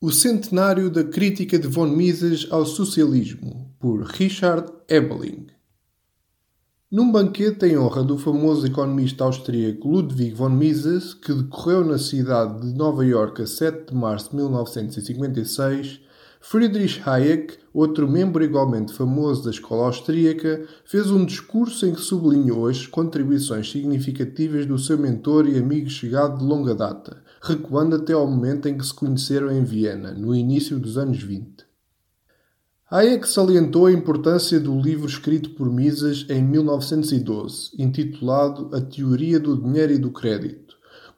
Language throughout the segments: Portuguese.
O Centenário da Crítica de von Mises ao Socialismo, por Richard Ebeling. Num banquete em honra do famoso economista austríaco Ludwig von Mises, que decorreu na cidade de Nova Iorque a 7 de março de 1956, Friedrich Hayek, outro membro igualmente famoso da escola austríaca, fez um discurso em que sublinhou as contribuições significativas do seu mentor e amigo chegado de longa data, recuando até ao momento em que se conheceram em Viena, no início dos anos 20. Hayek salientou a importância do livro escrito por Mises em 1912, intitulado A Teoria do Dinheiro e do Crédito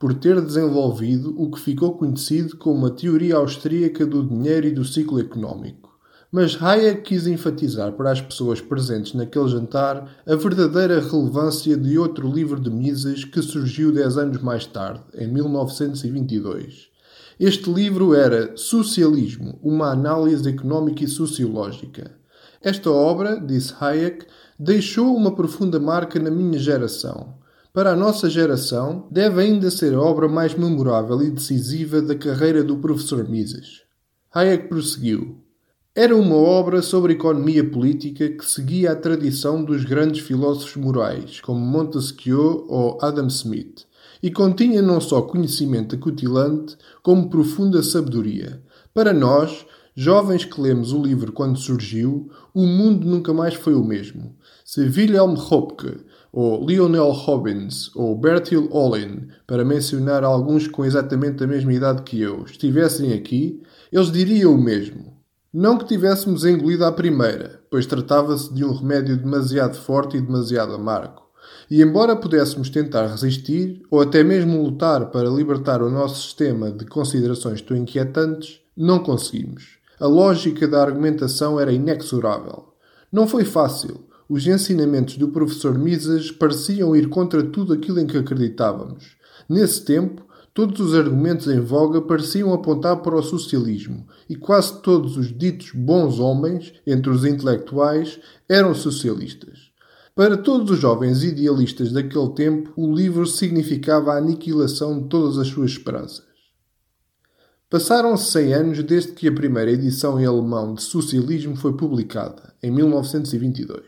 por ter desenvolvido o que ficou conhecido como a teoria austríaca do dinheiro e do ciclo económico. Mas Hayek quis enfatizar para as pessoas presentes naquele jantar a verdadeira relevância de outro livro de Mises que surgiu dez anos mais tarde, em 1922. Este livro era Socialismo, uma análise económica e sociológica. Esta obra, disse Hayek, deixou uma profunda marca na minha geração para a nossa geração, deve ainda ser a obra mais memorável e decisiva da carreira do professor Mises. Hayek prosseguiu. Era uma obra sobre economia política que seguia a tradição dos grandes filósofos morais, como Montesquieu ou Adam Smith, e continha não só conhecimento acutilante, como profunda sabedoria. Para nós, jovens que lemos o livro quando surgiu, o mundo nunca mais foi o mesmo. Se Wilhelm Hopke ou Lionel Robbins, ou Bertil Ohlin, para mencionar alguns com exatamente a mesma idade que eu, estivessem aqui, eles diriam o mesmo. Não que tivéssemos engolido à primeira, pois tratava-se de um remédio demasiado forte e demasiado amargo. E embora pudéssemos tentar resistir, ou até mesmo lutar para libertar o nosso sistema de considerações tão inquietantes, não conseguimos. A lógica da argumentação era inexorável. Não foi fácil, os ensinamentos do professor Mises pareciam ir contra tudo aquilo em que acreditávamos. Nesse tempo, todos os argumentos em voga pareciam apontar para o socialismo, e quase todos os ditos bons homens, entre os intelectuais, eram socialistas. Para todos os jovens idealistas daquele tempo, o livro significava a aniquilação de todas as suas esperanças. Passaram-se 100 anos desde que a primeira edição em alemão de Socialismo foi publicada, em 1922.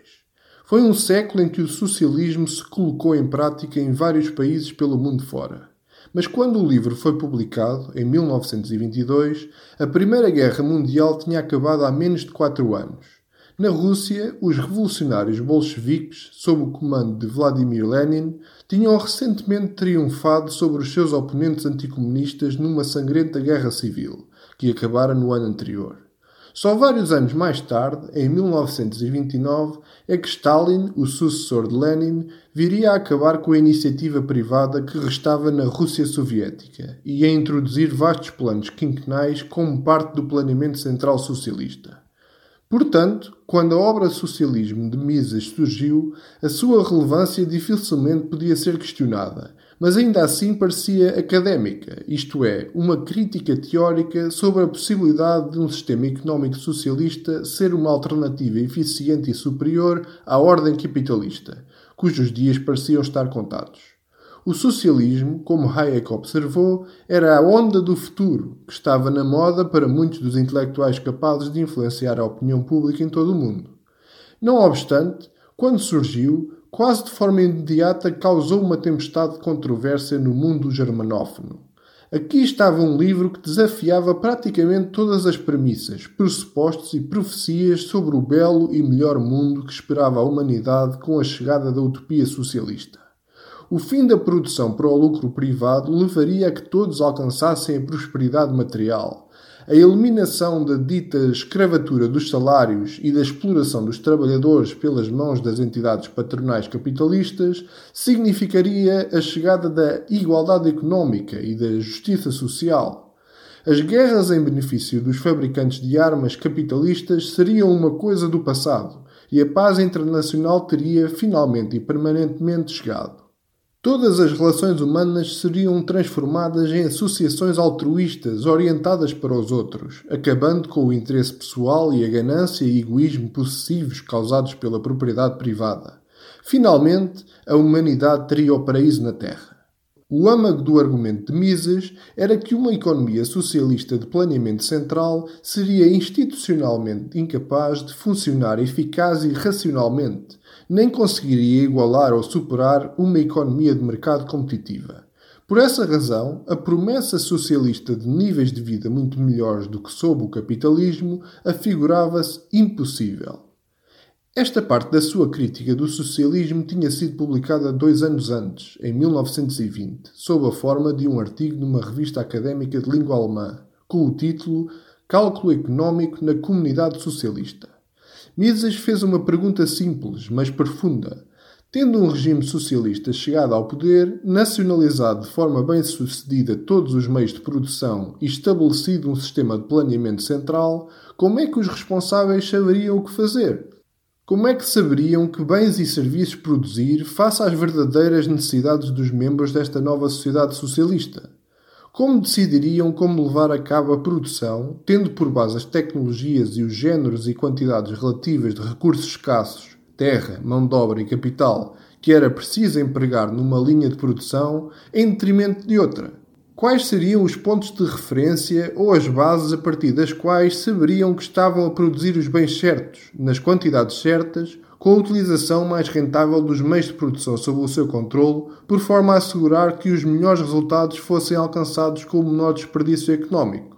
Foi um século em que o socialismo se colocou em prática em vários países pelo mundo fora. Mas quando o livro foi publicado, em 1922, a Primeira Guerra Mundial tinha acabado há menos de quatro anos. Na Rússia, os revolucionários bolcheviques, sob o comando de Vladimir Lenin, tinham recentemente triunfado sobre os seus oponentes anticomunistas numa sangrenta guerra civil, que acabara no ano anterior. Só vários anos mais tarde, em 1929, é que Stalin, o sucessor de Lenin, viria a acabar com a iniciativa privada que restava na Rússia Soviética e a introduzir vastos planos quinquenais como parte do planeamento central socialista. Portanto, quando a obra Socialismo de Mises surgiu, a sua relevância dificilmente podia ser questionada, mas ainda assim parecia académica, isto é, uma crítica teórica sobre a possibilidade de um sistema económico socialista ser uma alternativa eficiente e superior à ordem capitalista, cujos dias pareciam estar contados. O socialismo, como Hayek observou, era a onda do futuro, que estava na moda para muitos dos intelectuais capazes de influenciar a opinião pública em todo o mundo. Não obstante, quando surgiu, quase de forma imediata causou uma tempestade de controvérsia no mundo germanófono. Aqui estava um livro que desafiava praticamente todas as premissas, pressupostos e profecias sobre o belo e melhor mundo que esperava a humanidade com a chegada da utopia socialista. O fim da produção para o lucro privado levaria a que todos alcançassem a prosperidade material, a eliminação da dita escravatura dos salários e da exploração dos trabalhadores pelas mãos das entidades patronais capitalistas significaria a chegada da igualdade económica e da justiça social. As guerras em benefício dos fabricantes de armas capitalistas seriam uma coisa do passado e a paz internacional teria finalmente e permanentemente chegado. Todas as relações humanas seriam transformadas em associações altruístas orientadas para os outros, acabando com o interesse pessoal e a ganância e egoísmo possessivos causados pela propriedade privada. Finalmente, a humanidade teria o paraíso na Terra. O âmago do argumento de Mises era que uma economia socialista de planeamento central seria institucionalmente incapaz de funcionar eficaz e racionalmente, nem conseguiria igualar ou superar uma economia de mercado competitiva. Por essa razão, a promessa socialista de níveis de vida muito melhores do que sob o capitalismo afigurava-se impossível. Esta parte da sua crítica do socialismo tinha sido publicada dois anos antes, em 1920, sob a forma de um artigo numa revista académica de língua alemã, com o título Cálculo Económico na Comunidade Socialista. Mises fez uma pergunta simples, mas profunda. Tendo um regime socialista chegado ao poder, nacionalizado de forma bem-sucedida todos os meios de produção e estabelecido um sistema de planeamento central, como é que os responsáveis saberiam o que fazer? Como é que saberiam que bens e serviços produzir face às verdadeiras necessidades dos membros desta nova sociedade socialista? Como decidiriam como levar a cabo a produção, tendo por base as tecnologias e os géneros e quantidades relativas de recursos escassos, terra, mão de obra e capital, que era preciso empregar numa linha de produção, em detrimento de outra? Quais seriam os pontos de referência ou as bases a partir das quais saberiam que estavam a produzir os bens certos, nas quantidades certas, com a utilização mais rentável dos meios de produção sob o seu controle, por forma a assegurar que os melhores resultados fossem alcançados com o menor desperdício económico?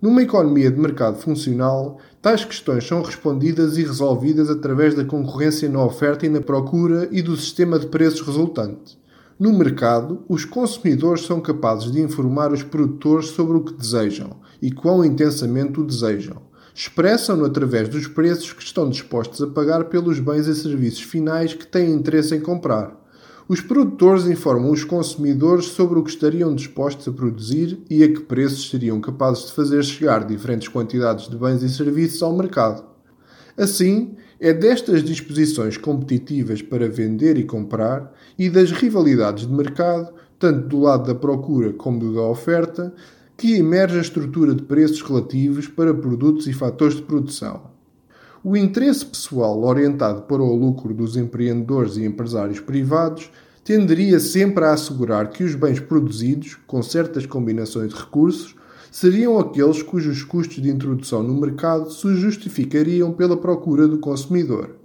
Numa economia de mercado funcional, tais questões são respondidas e resolvidas através da concorrência na oferta e na procura e do sistema de preços resultante. No mercado, os consumidores são capazes de informar os produtores sobre o que desejam e quão intensamente o desejam. Expressam-no através dos preços que estão dispostos a pagar pelos bens e serviços finais que têm interesse em comprar. Os produtores informam os consumidores sobre o que estariam dispostos a produzir e a que preços seriam capazes de fazer chegar diferentes quantidades de bens e serviços ao mercado. Assim, é destas disposições competitivas para vender e comprar e das rivalidades de mercado, tanto do lado da procura como do da oferta, que emerge a estrutura de preços relativos para produtos e fatores de produção. O interesse pessoal orientado para o lucro dos empreendedores e empresários privados tenderia sempre a assegurar que os bens produzidos, com certas combinações de recursos, seriam aqueles cujos custos de introdução no mercado se justificariam pela procura do consumidor.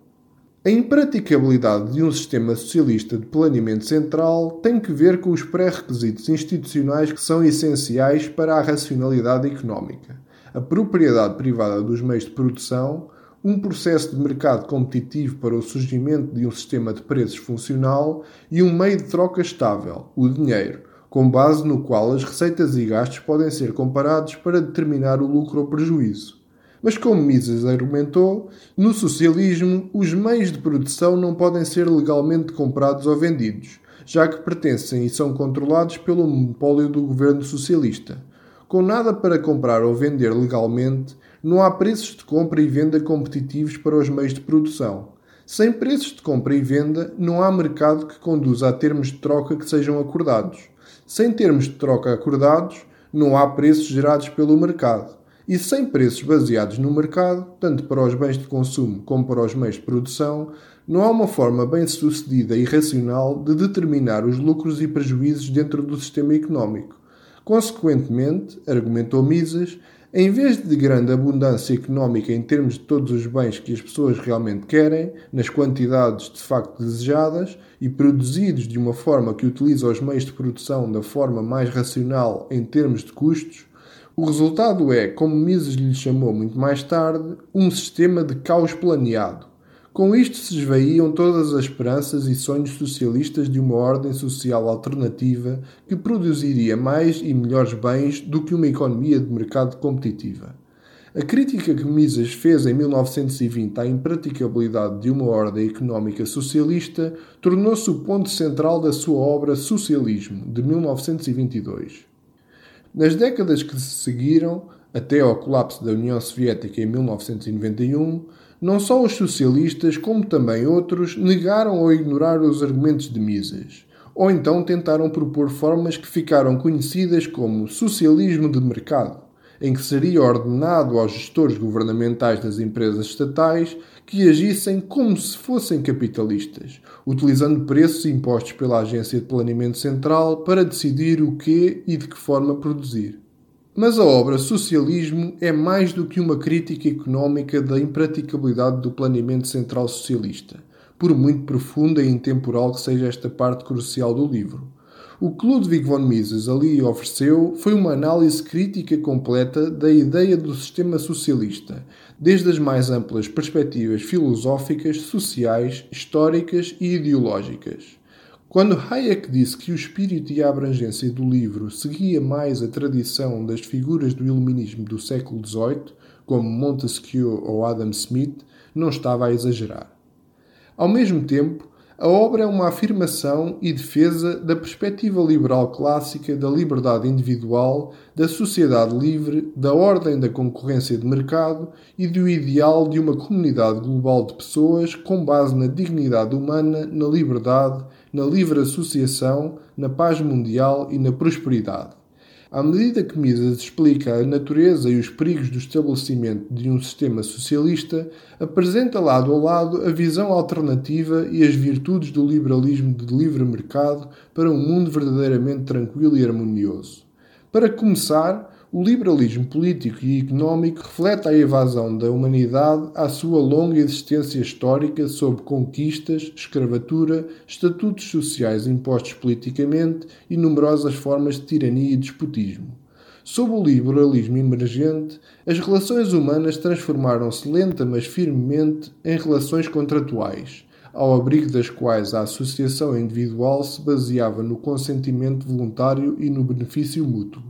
A impraticabilidade de um sistema socialista de planeamento central tem que ver com os pré-requisitos institucionais que são essenciais para a racionalidade económica. A propriedade privada dos meios de produção, um processo de mercado competitivo para o surgimento de um sistema de preços funcional e um meio de troca estável, o dinheiro, com base no qual as receitas e gastos podem ser comparados para determinar o lucro ou prejuízo. Mas, como Mises argumentou, no socialismo os meios de produção não podem ser legalmente comprados ou vendidos, já que pertencem e são controlados pelo monopólio do governo socialista. Com nada para comprar ou vender legalmente, não há preços de compra e venda competitivos para os meios de produção. Sem preços de compra e venda, não há mercado que conduza a termos de troca que sejam acordados. Sem termos de troca acordados, não há preços gerados pelo mercado. E sem preços baseados no mercado, tanto para os bens de consumo como para os meios de produção, não há uma forma bem sucedida e racional de determinar os lucros e prejuízos dentro do sistema económico. Consequentemente, argumentou Mises, em vez de grande abundância económica em termos de todos os bens que as pessoas realmente querem, nas quantidades de facto desejadas e produzidos de uma forma que utiliza os meios de produção da forma mais racional em termos de custos, o resultado é, como Mises lhe chamou muito mais tarde, um sistema de caos planeado, com isto se esvaíam todas as esperanças e sonhos socialistas de uma ordem social alternativa que produziria mais e melhores bens do que uma economia de mercado competitiva. A crítica que Mises fez em 1920 à impraticabilidade de uma ordem económica socialista tornou-se o ponto central da sua obra Socialismo, de 1922. Nas décadas que se seguiram, até ao colapso da União Soviética em 1991, não só os socialistas, como também outros, negaram ou ignoraram os argumentos de Mises, ou então tentaram propor formas que ficaram conhecidas como socialismo de mercado. Em que seria ordenado aos gestores governamentais das empresas estatais que agissem como se fossem capitalistas, utilizando preços impostos pela Agência de Planeamento Central para decidir o que e de que forma produzir. Mas a obra Socialismo é mais do que uma crítica económica da impraticabilidade do planeamento central socialista, por muito profunda e intemporal que seja esta parte crucial do livro. O que Ludwig von Mises ali ofereceu foi uma análise crítica completa da ideia do sistema socialista, desde as mais amplas perspectivas filosóficas, sociais, históricas e ideológicas. Quando Hayek disse que o espírito e a abrangência do livro seguia mais a tradição das figuras do iluminismo do século XVIII, como Montesquieu ou Adam Smith, não estava a exagerar. Ao mesmo tempo, a obra é uma afirmação e defesa da perspectiva liberal clássica da liberdade individual, da sociedade livre, da ordem da concorrência de mercado e do ideal de uma comunidade global de pessoas com base na dignidade humana, na liberdade, na livre associação, na paz mundial e na prosperidade. À medida que Mises explica a natureza e os perigos do estabelecimento de um sistema socialista, apresenta lado a lado a visão alternativa e as virtudes do liberalismo de livre mercado para um mundo verdadeiramente tranquilo e harmonioso. Para começar, o liberalismo político e económico reflete a evasão da humanidade à sua longa existência histórica sob conquistas, escravatura, estatutos sociais impostos politicamente e numerosas formas de tirania e despotismo. Sob o liberalismo emergente, as relações humanas transformaram-se lenta mas firmemente em relações contratuais, ao abrigo das quais a associação individual se baseava no consentimento voluntário e no benefício mútuo.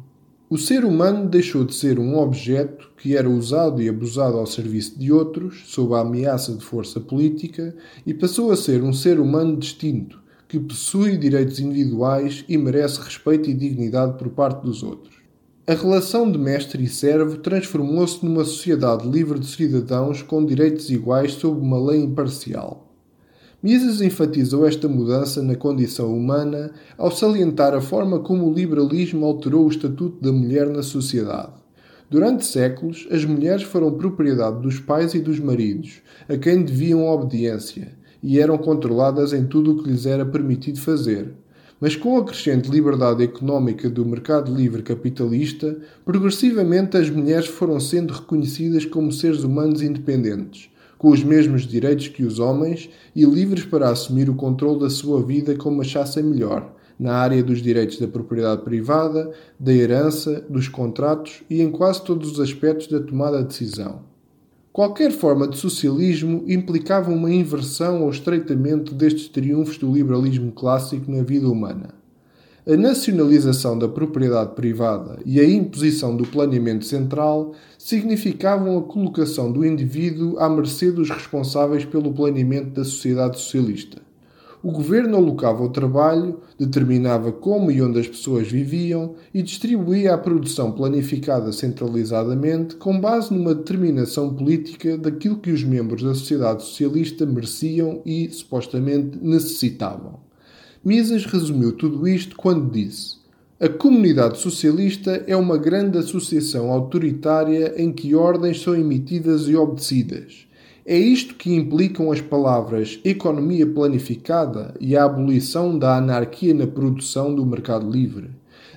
O ser humano deixou de ser um objeto que era usado e abusado ao serviço de outros, sob a ameaça de força política, e passou a ser um ser humano distinto, que possui direitos individuais e merece respeito e dignidade por parte dos outros. A relação de mestre e servo transformou-se numa sociedade livre de cidadãos com direitos iguais sob uma lei imparcial. Mises enfatizou esta mudança na condição humana ao salientar a forma como o liberalismo alterou o estatuto da mulher na sociedade. Durante séculos, as mulheres foram propriedade dos pais e dos maridos, a quem deviam obediência, e eram controladas em tudo o que lhes era permitido fazer. Mas com a crescente liberdade económica do mercado livre capitalista, progressivamente as mulheres foram sendo reconhecidas como seres humanos independentes com os mesmos direitos que os homens e livres para assumir o controle da sua vida como achassem melhor, na área dos direitos da propriedade privada, da herança, dos contratos e em quase todos os aspectos da tomada de decisão. Qualquer forma de socialismo implicava uma inversão ou estreitamento destes triunfos do liberalismo clássico na vida humana. A nacionalização da propriedade privada e a imposição do planeamento central significavam a colocação do indivíduo à mercê dos responsáveis pelo planeamento da sociedade socialista. O governo alocava o trabalho, determinava como e onde as pessoas viviam e distribuía a produção planificada centralizadamente com base numa determinação política daquilo que os membros da sociedade socialista mereciam e, supostamente, necessitavam. Mises resumiu tudo isto quando disse: A comunidade socialista é uma grande associação autoritária em que ordens são emitidas e obedecidas. É isto que implicam as palavras economia planificada e a abolição da anarquia na produção do mercado livre,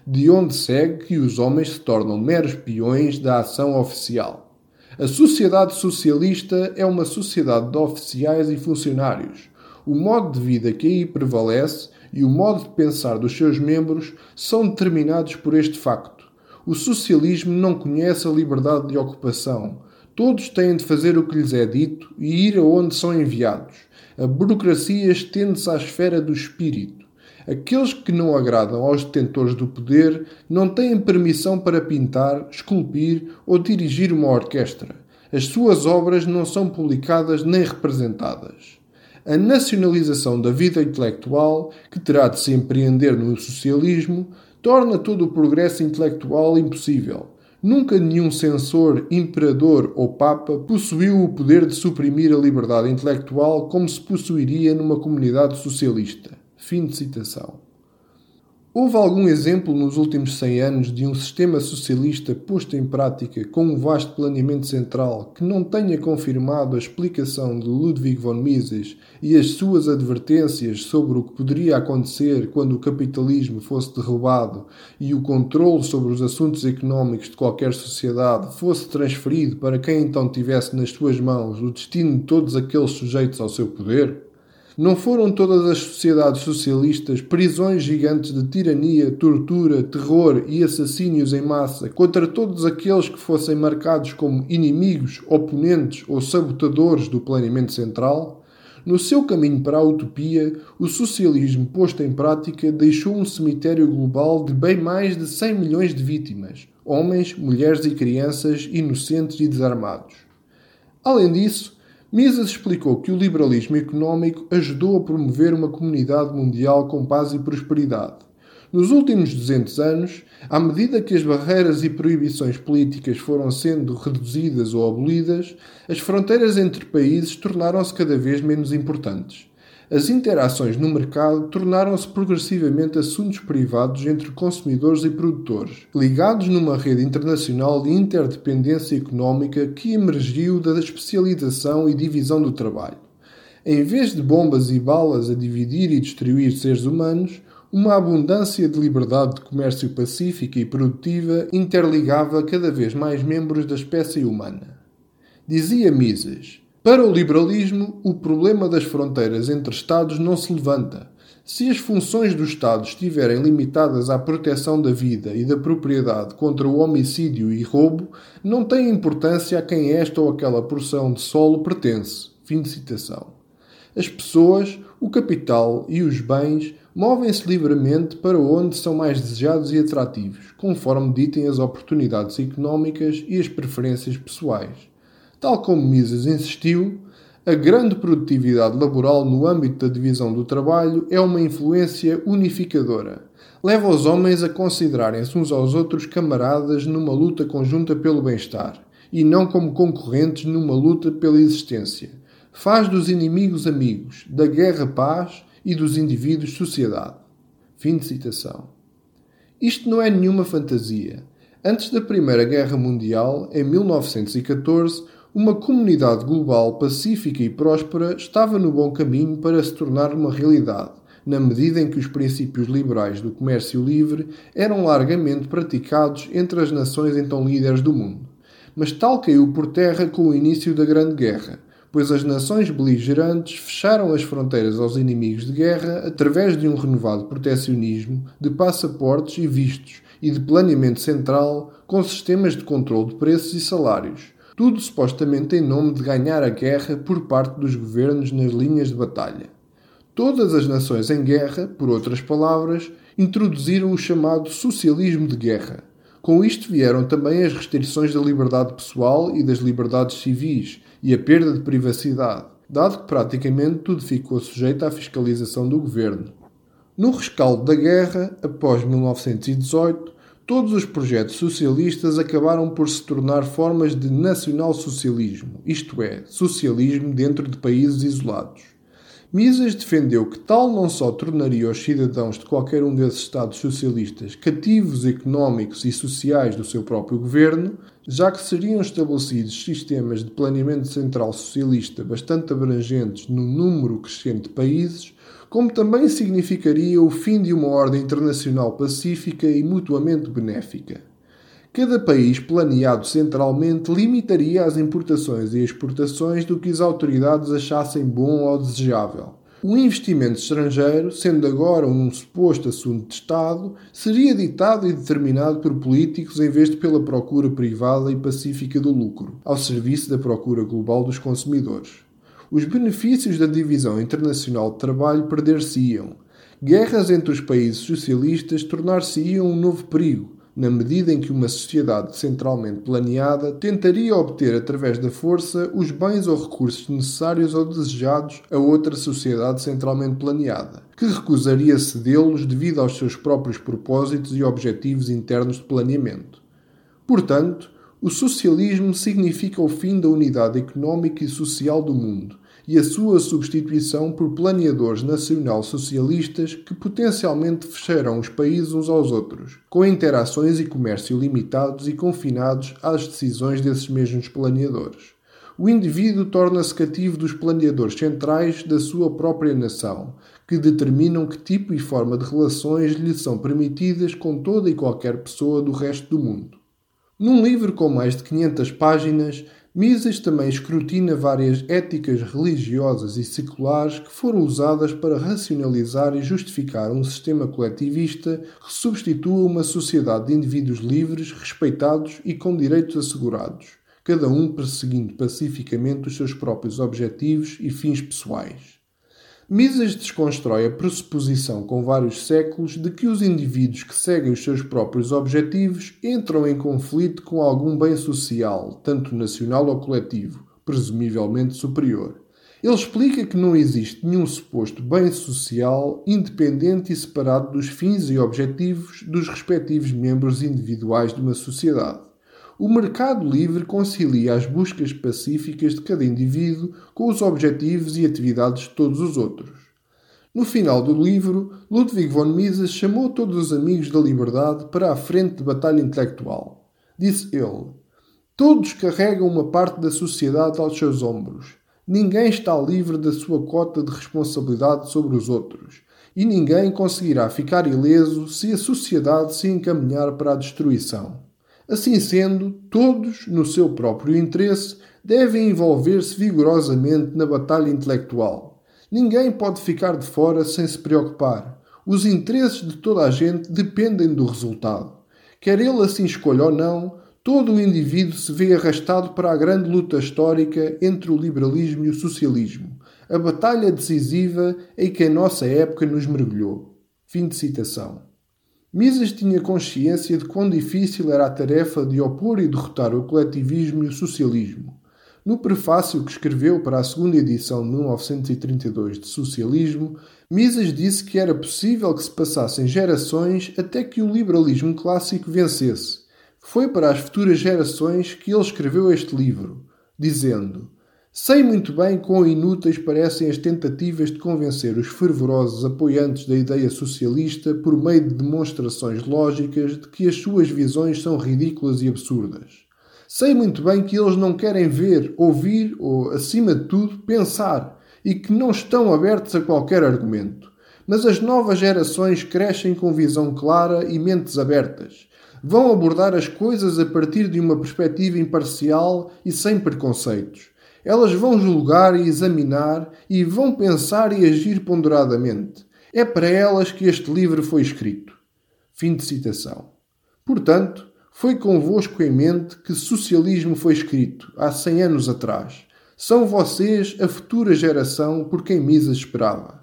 de onde segue que os homens se tornam meros peões da ação oficial. A sociedade socialista é uma sociedade de oficiais e funcionários. O modo de vida que aí prevalece e o modo de pensar dos seus membros são determinados por este facto. O socialismo não conhece a liberdade de ocupação. Todos têm de fazer o que lhes é dito e ir aonde são enviados. A burocracia estende-se à esfera do espírito. Aqueles que não agradam aos detentores do poder não têm permissão para pintar, esculpir ou dirigir uma orquestra. As suas obras não são publicadas nem representadas a nacionalização da vida intelectual, que terá de se empreender no socialismo, torna todo o progresso intelectual impossível. Nunca nenhum censor, imperador ou papa possuiu o poder de suprimir a liberdade intelectual como se possuiria numa comunidade socialista. Fim de citação. Houve algum exemplo nos últimos 100 anos de um sistema socialista posto em prática com um vasto planeamento central que não tenha confirmado a explicação de Ludwig von Mises e as suas advertências sobre o que poderia acontecer quando o capitalismo fosse derrubado e o controle sobre os assuntos económicos de qualquer sociedade fosse transferido para quem então tivesse nas suas mãos o destino de todos aqueles sujeitos ao seu poder? Não foram todas as sociedades socialistas prisões gigantes de tirania, tortura, terror e assassínios em massa contra todos aqueles que fossem marcados como inimigos, oponentes ou sabotadores do planeamento central? No seu caminho para a utopia, o socialismo posto em prática deixou um cemitério global de bem mais de 100 milhões de vítimas, homens, mulheres e crianças inocentes e desarmados. Além disso, Mises explicou que o liberalismo económico ajudou a promover uma comunidade mundial com paz e prosperidade. Nos últimos 200 anos, à medida que as barreiras e proibições políticas foram sendo reduzidas ou abolidas, as fronteiras entre países tornaram-se cada vez menos importantes as interações no mercado tornaram-se progressivamente assuntos privados entre consumidores e produtores, ligados numa rede internacional de interdependência económica que emergiu da especialização e divisão do trabalho. Em vez de bombas e balas a dividir e destruir seres humanos, uma abundância de liberdade de comércio pacífica e produtiva interligava cada vez mais membros da espécie humana. Dizia Mises: para o liberalismo, o problema das fronteiras entre Estados não se levanta. Se as funções do Estado estiverem limitadas à proteção da vida e da propriedade contra o homicídio e roubo, não tem importância a quem esta ou aquela porção de solo pertence. Fim de citação. As pessoas, o capital e os bens movem-se livremente para onde são mais desejados e atrativos, conforme ditem as oportunidades económicas e as preferências pessoais. Tal como Mises insistiu, a grande produtividade laboral no âmbito da divisão do trabalho é uma influência unificadora. Leva os homens a considerarem-se uns aos outros camaradas numa luta conjunta pelo bem-estar, e não como concorrentes numa luta pela existência. Faz dos inimigos amigos, da guerra paz e dos indivíduos sociedade. Fim de citação. Isto não é nenhuma fantasia. Antes da Primeira Guerra Mundial, em 1914, uma comunidade global pacífica e próspera estava no bom caminho para se tornar uma realidade, na medida em que os princípios liberais do comércio livre eram largamente praticados entre as nações então líderes do mundo. Mas tal caiu por terra com o início da Grande Guerra, pois as nações beligerantes fecharam as fronteiras aos inimigos de guerra através de um renovado protecionismo, de passaportes e vistos e de planeamento central com sistemas de controle de preços e salários tudo supostamente em nome de ganhar a guerra por parte dos governos nas linhas de batalha. Todas as nações em guerra, por outras palavras, introduziram o chamado socialismo de guerra. Com isto vieram também as restrições da liberdade pessoal e das liberdades civis e a perda de privacidade, dado que praticamente tudo ficou sujeito à fiscalização do governo. No rescaldo da guerra, após 1918, Todos os projetos socialistas acabaram por se tornar formas de nacional-socialismo, isto é, socialismo dentro de países isolados. Mises defendeu que tal não só tornaria os cidadãos de qualquer um desses Estados socialistas cativos económicos e sociais do seu próprio governo, já que seriam estabelecidos sistemas de planeamento central socialista bastante abrangentes num número crescente de países, como também significaria o fim de uma ordem internacional pacífica e mutuamente benéfica. Cada país, planeado centralmente, limitaria as importações e exportações do que as autoridades achassem bom ou desejável. O investimento estrangeiro, sendo agora um suposto assunto de Estado, seria ditado e determinado por políticos em vez de pela procura privada e pacífica do lucro, ao serviço da procura global dos consumidores os benefícios da divisão internacional de trabalho perder-se-iam. Guerras entre os países socialistas tornar-se-iam um novo perigo, na medida em que uma sociedade centralmente planeada tentaria obter através da força os bens ou recursos necessários ou desejados a outra sociedade centralmente planeada, que recusaria cedê-los devido aos seus próprios propósitos e objetivos internos de planeamento. Portanto, o socialismo significa o fim da unidade económica e social do mundo e a sua substituição por planeadores nacional-socialistas que potencialmente fecharão os países uns aos outros, com interações e comércio limitados e confinados às decisões desses mesmos planeadores. O indivíduo torna-se cativo dos planeadores centrais da sua própria nação, que determinam que tipo e forma de relações lhe são permitidas com toda e qualquer pessoa do resto do mundo. Num livro com mais de 500 páginas, Mises também escrutina várias éticas religiosas e seculares que foram usadas para racionalizar e justificar um sistema coletivista que substitua uma sociedade de indivíduos livres, respeitados e com direitos assegurados, cada um perseguindo pacificamente os seus próprios objetivos e fins pessoais. Mises desconstrói a pressuposição com vários séculos de que os indivíduos que seguem os seus próprios objetivos entram em conflito com algum bem social, tanto nacional ou coletivo, presumivelmente superior. Ele explica que não existe nenhum suposto bem social independente e separado dos fins e objetivos dos respectivos membros individuais de uma sociedade. O mercado livre concilia as buscas pacíficas de cada indivíduo com os objetivos e atividades de todos os outros. No final do livro, Ludwig von Mises chamou todos os amigos da liberdade para a frente de batalha intelectual. Disse ele: Todos carregam uma parte da sociedade aos seus ombros. Ninguém está livre da sua cota de responsabilidade sobre os outros. E ninguém conseguirá ficar ileso se a sociedade se encaminhar para a destruição. Assim sendo, todos, no seu próprio interesse, devem envolver-se vigorosamente na batalha intelectual. Ninguém pode ficar de fora sem se preocupar. Os interesses de toda a gente dependem do resultado. Quer ele assim escolha ou não, todo o indivíduo se vê arrastado para a grande luta histórica entre o liberalismo e o socialismo, a batalha decisiva em que a nossa época nos mergulhou. Fim de citação. Mises tinha consciência de quão difícil era a tarefa de opor e derrotar o coletivismo e o socialismo. No prefácio que escreveu para a segunda edição de 1932 de Socialismo, Mises disse que era possível que se passassem gerações até que o liberalismo clássico vencesse. Foi para as futuras gerações que ele escreveu este livro, dizendo: Sei muito bem quão inúteis parecem as tentativas de convencer os fervorosos apoiantes da ideia socialista por meio de demonstrações lógicas de que as suas visões são ridículas e absurdas. Sei muito bem que eles não querem ver, ouvir ou, acima de tudo, pensar e que não estão abertos a qualquer argumento. Mas as novas gerações crescem com visão clara e mentes abertas. Vão abordar as coisas a partir de uma perspectiva imparcial e sem preconceitos elas vão julgar e examinar e vão pensar e agir ponderadamente. É para elas que este livro foi escrito. Fim de citação. Portanto, foi convosco em mente que socialismo foi escrito há cem anos atrás. São vocês a futura geração por quem Mises esperava.